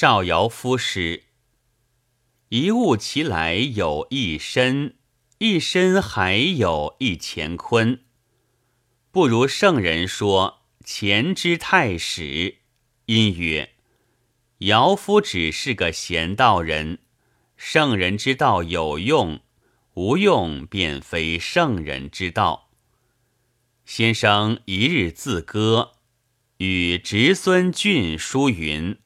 少尧夫诗：一物其来有一身，一身还有一乾坤。不如圣人说前之太史，因曰：尧夫只是个贤道人，圣人之道有用，无用便非圣人之道。先生一日自歌，与侄孙俊书云：“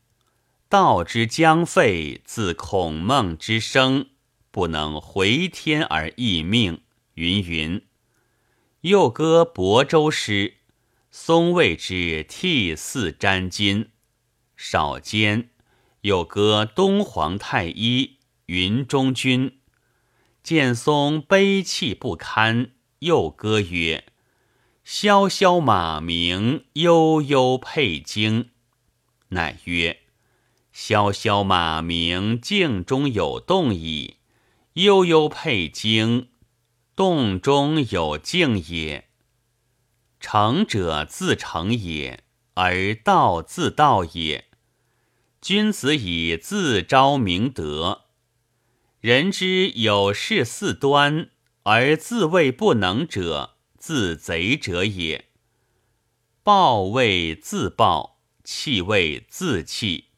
道之将废，自孔孟之生，不能回天而易命。”云云。又歌亳州诗，松谓之涕泗沾巾。少间又歌东皇太一云中君，见松悲泣不堪，又歌曰：“萧萧马鸣，悠悠佩荆。”乃曰：“萧萧马鸣，静中有动矣；悠悠佩经。”动中有静也，成者自成也，而道自道也。君子以自昭明德，人之有事四端而自谓不能者，自贼者也。暴谓自暴，弃谓自弃，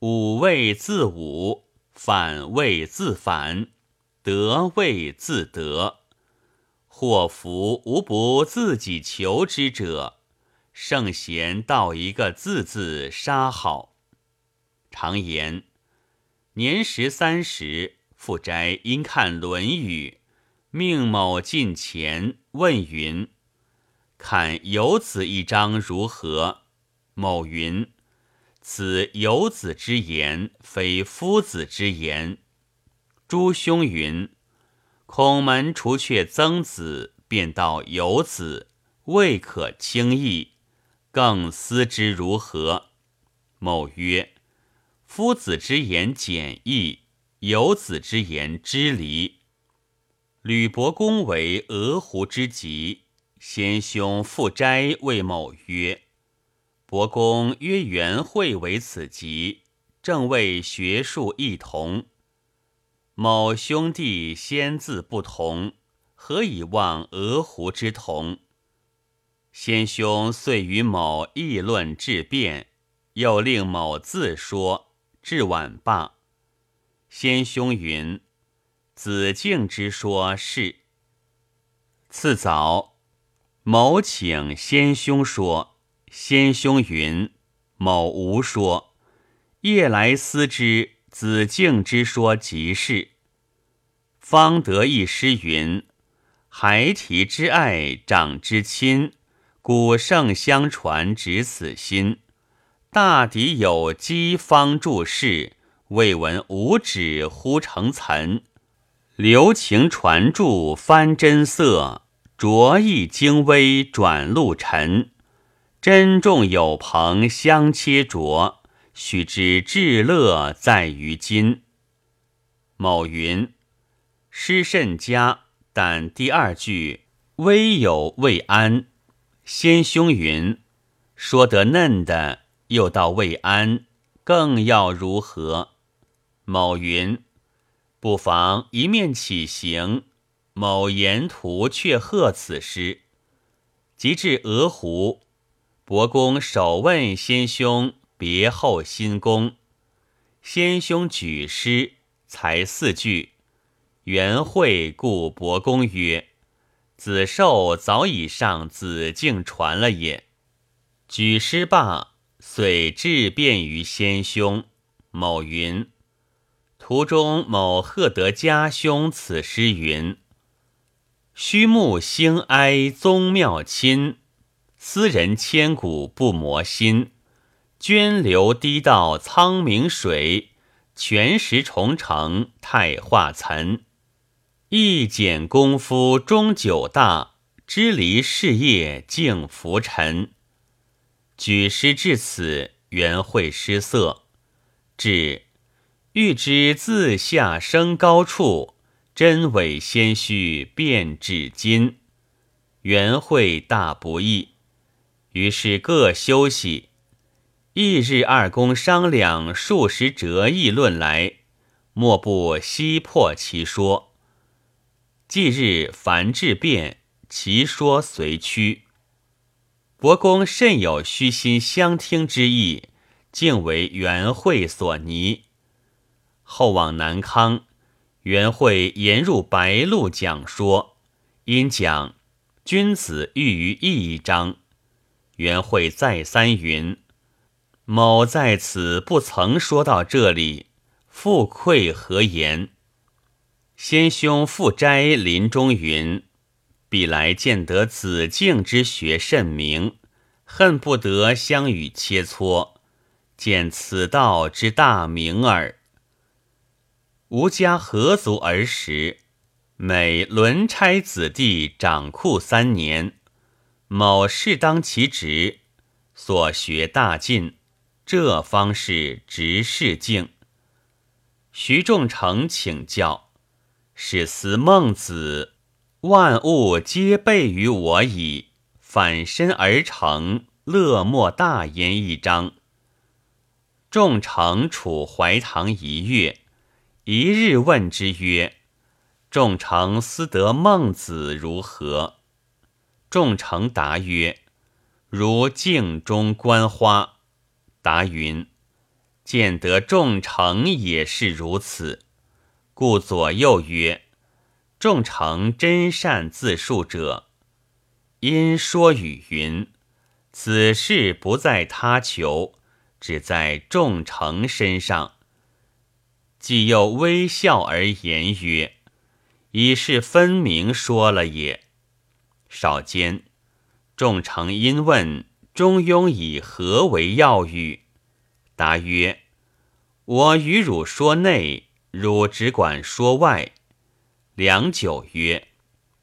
武谓自五，反谓自反，得谓自得。祸福无不自己求之者，圣贤道一个字字杀好。常言，年十三时，富斋因看《论语》，命某近前问云：“看有子一章如何？”某云：“此游子之言，非夫子之言。”诸兄云。孔门除却曾子，便道游子，未可轻易。更思之如何？某曰：夫子之言简易，游子之言支离。吕伯公为鹅湖之极，先兄复斋谓某曰：伯公曰元会为此集，正谓学术异同。某兄弟先字不同，何以望鹅湖之同？先兄遂与某议论质辩，又令某自说，至晚罢。先兄云：“子敬之说是。”次早，某请先兄说，先兄云：“某无说。”夜来思之。子敬之说即是，方得一诗云：“孩提之爱，长之亲，古圣相传，执此心。大抵有机，方注释，未闻五指乎成岑。留情传注，翻真色，着意精微，转露尘。珍重有朋，相切酌。”须知至乐在于今。某云：诗甚佳，但第二句微有未安。先兄云：说得嫩的，又到未安，更要如何？某云：不妨一面起行。某沿途却贺此诗。及至鹅湖，伯公首问先兄。别后新功，先兄举诗才四句。元惠故伯公曰：“子寿早已上子敬传了也。”举诗罢，遂致辩于先兄。某云：“途中某贺得家兄此诗云：‘虚木兴哀宗庙亲，斯人千古不磨心。’”涓流滴到苍溟水，泉石重成太化岑。一剪功夫终久大，支离事业竟浮沉。举诗至此，原会失色。至欲知自下升高处，真伪先须辨至今。原会大不易，于是各休息。翌日二公商量数十折议论来，莫不悉破其说。既日凡至变，其说随趋。伯公甚有虚心相听之意，竟为元会所拟。后往南康，元会言入白鹿讲说，因讲君子喻于义一章。元会再三云。某在此不曾说到这里，复愧何言？先兄复斋林中云：必来见得子敬之学甚明，恨不得相与切磋，见此道之大明耳。吾家何足而食，每轮差子弟掌库三年，某适当其职，所学大进。这方是直视境。徐仲成请教：“是思孟子，万物皆备于我矣，反身而成，乐莫大焉。”一章。仲成处怀堂一月，一日问之曰：“仲成思得孟子如何？”众成答曰：“如镜中观花。”答云：“见得众成也是如此，故左右曰：‘众成真善自述者，因说语云：此事不在他求，只在众成身上。’既又微笑而言曰：‘已是分明说了也。’少间，众成因问。”中庸以何为要语？答曰：“我与汝说内，汝只管说外。”良久曰：“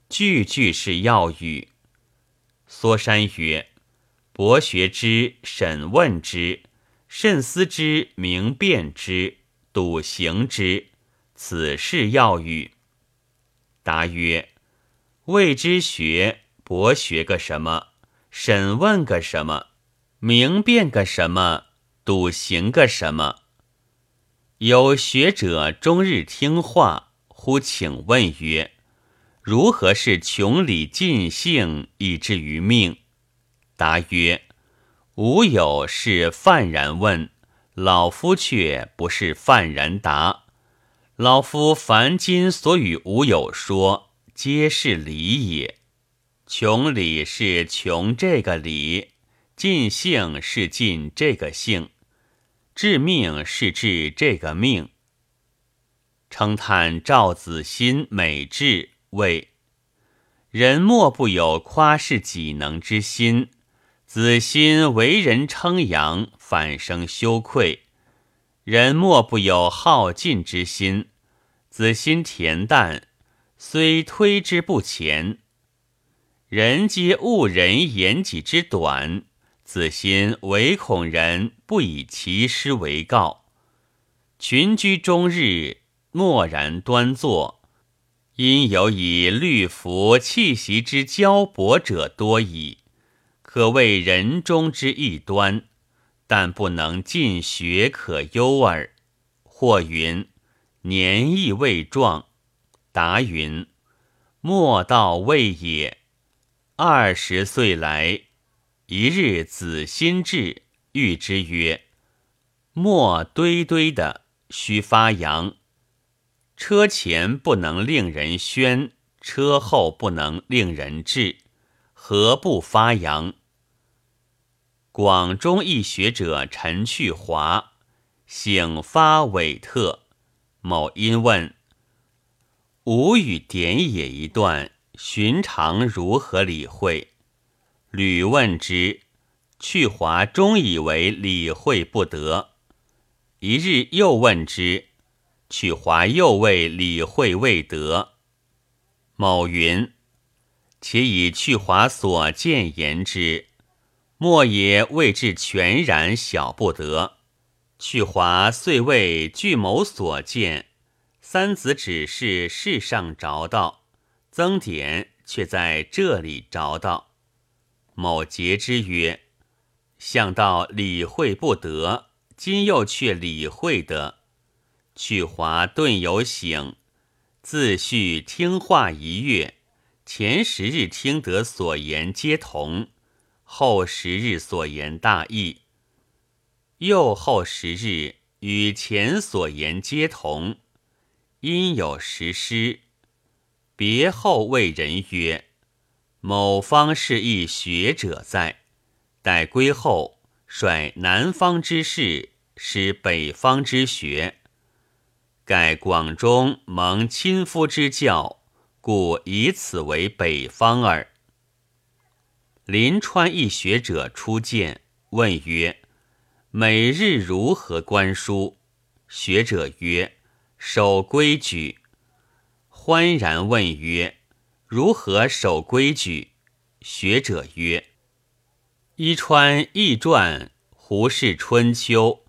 句句是要语。”缩山曰：“博学之，审问之，慎思之，明辨之，笃行之，此是要语。”答曰：“未知学，博学个什么？”审问个什么？明辨个什么？笃行个什么？有学者终日听话，忽请问曰：“如何是穷理尽性，以至于命？”答曰：“吾有是泛然问，老夫却不是泛然答。老夫凡今所与吾有说，皆是理也。”穷理是穷这个理，尽性是尽这个性，致命是治这个命。称叹赵子欣美智，谓人莫不有夸饰己能之心。子欣为人称扬，反生羞愧；人莫不有好进之心。子欣恬淡，虽推之不前。人皆误人言己之短，子心唯恐人不以其师为告。群居终日，默然端坐，因有以律服气息之交薄者多矣，可谓人中之异端。但不能尽学可忧耳。或云年亦未壮，答云莫道未也。二十岁来，一日子心至，谕之曰：“莫堆堆的，须发扬。车前不能令人喧，车后不能令人治，何不发扬？”广中一学者陈去华，醒发韦特。某因问：“吾与典也一段。”寻常如何理会？吕问之，去华终以为理会不得。一日又问之，去华又谓理会未得。某云：“且以去华所见言之，莫也未至全然晓不得。”去华遂谓据某所见，三子只是世上着道。曾点却在这里着道。某诘之曰：“想到理会不得，今又却理会得。去华顿有醒，自叙听话一月。前十日听得所言皆同，后十日所言大异。又后十日与前所言皆同，因有实施。别后谓人曰：“某方是一学者在。”待归后，率南方之士使北方之学。盖广中蒙亲夫之教，故以此为北方耳。临川一学者初见，问曰：“每日如何观书？”学者曰：“守规矩。”欢然问曰：“如何守规矩？”学者曰：伊川易传、胡适春秋、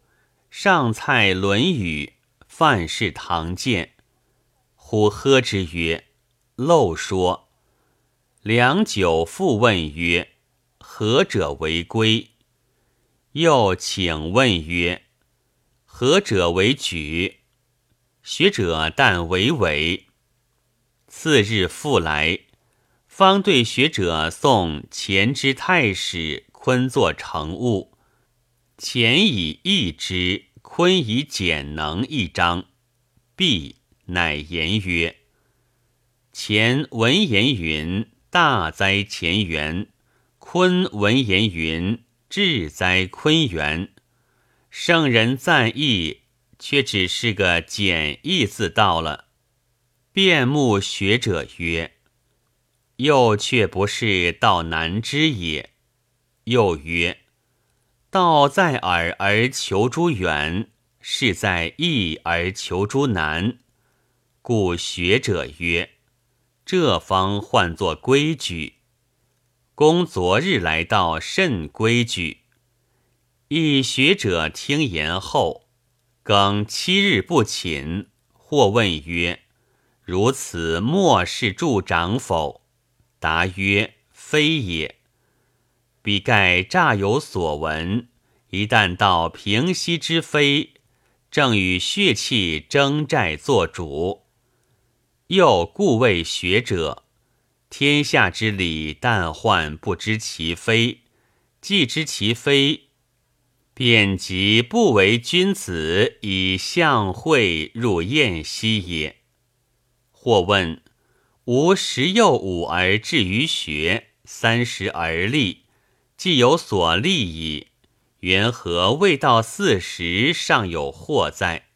上蔡论语、范氏唐鉴。呼喝之曰：“漏说。”良久复问曰：“何者为规？”又请问曰：“何者为举？”学者但为伪。次日复来，方对学者送前之太史。坤作成物，前以易之，坤以简能一章。毕，乃言曰：“前文言云，大哉前元；坤文言云，至哉坤元。圣人赞意，却只是个简易字道了。”辩目学者曰：“又却不是道难知也。”又曰：“道在耳而求诸远，事在易而求诸难。故学者曰：这方唤作规矩。公昨日来到甚规矩。一学者听言后，更七日不寝。或问曰：如此莫是助长否？答曰：非也。”彼盖乍有所闻，一旦到平息之非，正与血气争债作主。又故谓学者：天下之理，但患不知其非；既知其非，便即不为君子以相会入宴兮也。或问：吾十有五而志于学，三十而立。既有所立矣，缘何未到四十尚有祸哉？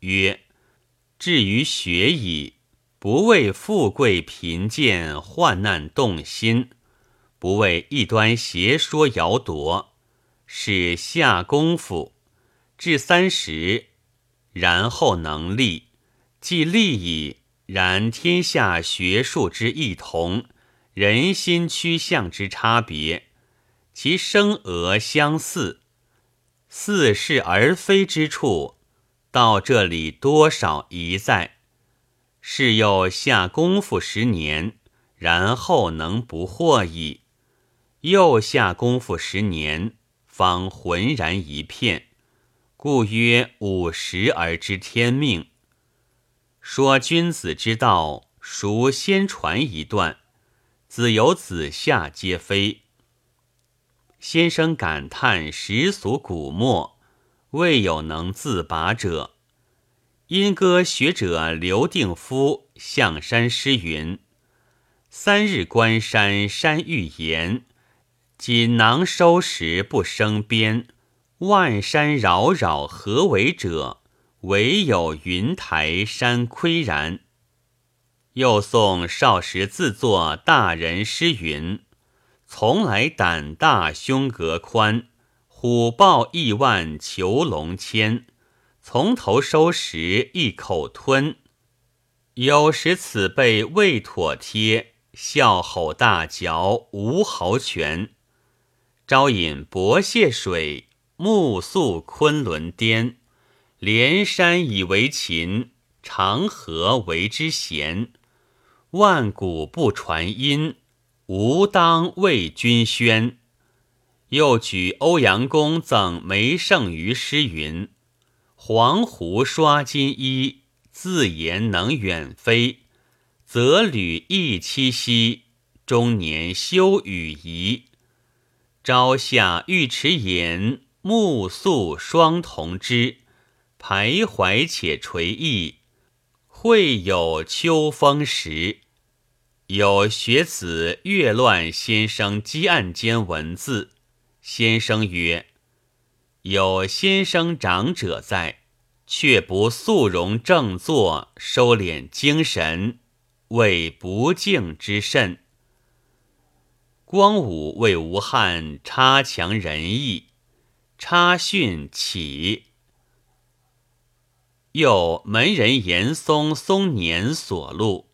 曰：至于学矣，不为富贵贫贱患难动心，不为异端邪说摇夺，是下功夫，至三十，然后能立。既立矣，然天下学术之异同，人心趋向之差别。其生俄相似，似是而非之处，到这里多少一在。是又下功夫十年，然后能不惑矣；又下功夫十年，方浑然一片。故曰五十而知天命。说君子之道，孰先传一段？子有子夏皆非。先生感叹时俗古墨，未有能自拔者。因歌学者刘定夫象山诗云：“三日观山山欲言，锦囊收时不生边。万山扰扰何为者？唯有云台山岿然。”又送少时自作大人诗云。从来胆大胸格宽，虎豹亿万囚龙千，从头收拾一口吞。有时此辈未妥帖，笑吼大嚼无毫权。朝饮薄蟹水，暮宿昆仑巅。连山以为琴，长河为之弦。万古不传音。吾当为君宣，又举欧阳公赠梅圣于诗云：“黄鹄刷金衣，自言能远飞。则履亦栖息，终年休羽仪。朝下玉池岩，暮宿双瞳之。徘徊且垂意，会有秋风时。”有学子阅乱先生积案间文字。先生曰：“有先生长者在，却不肃容正坐，收敛精神，谓不敬之甚。”光武为吴汉差强人意，差训起。又门人严嵩嵩年所录。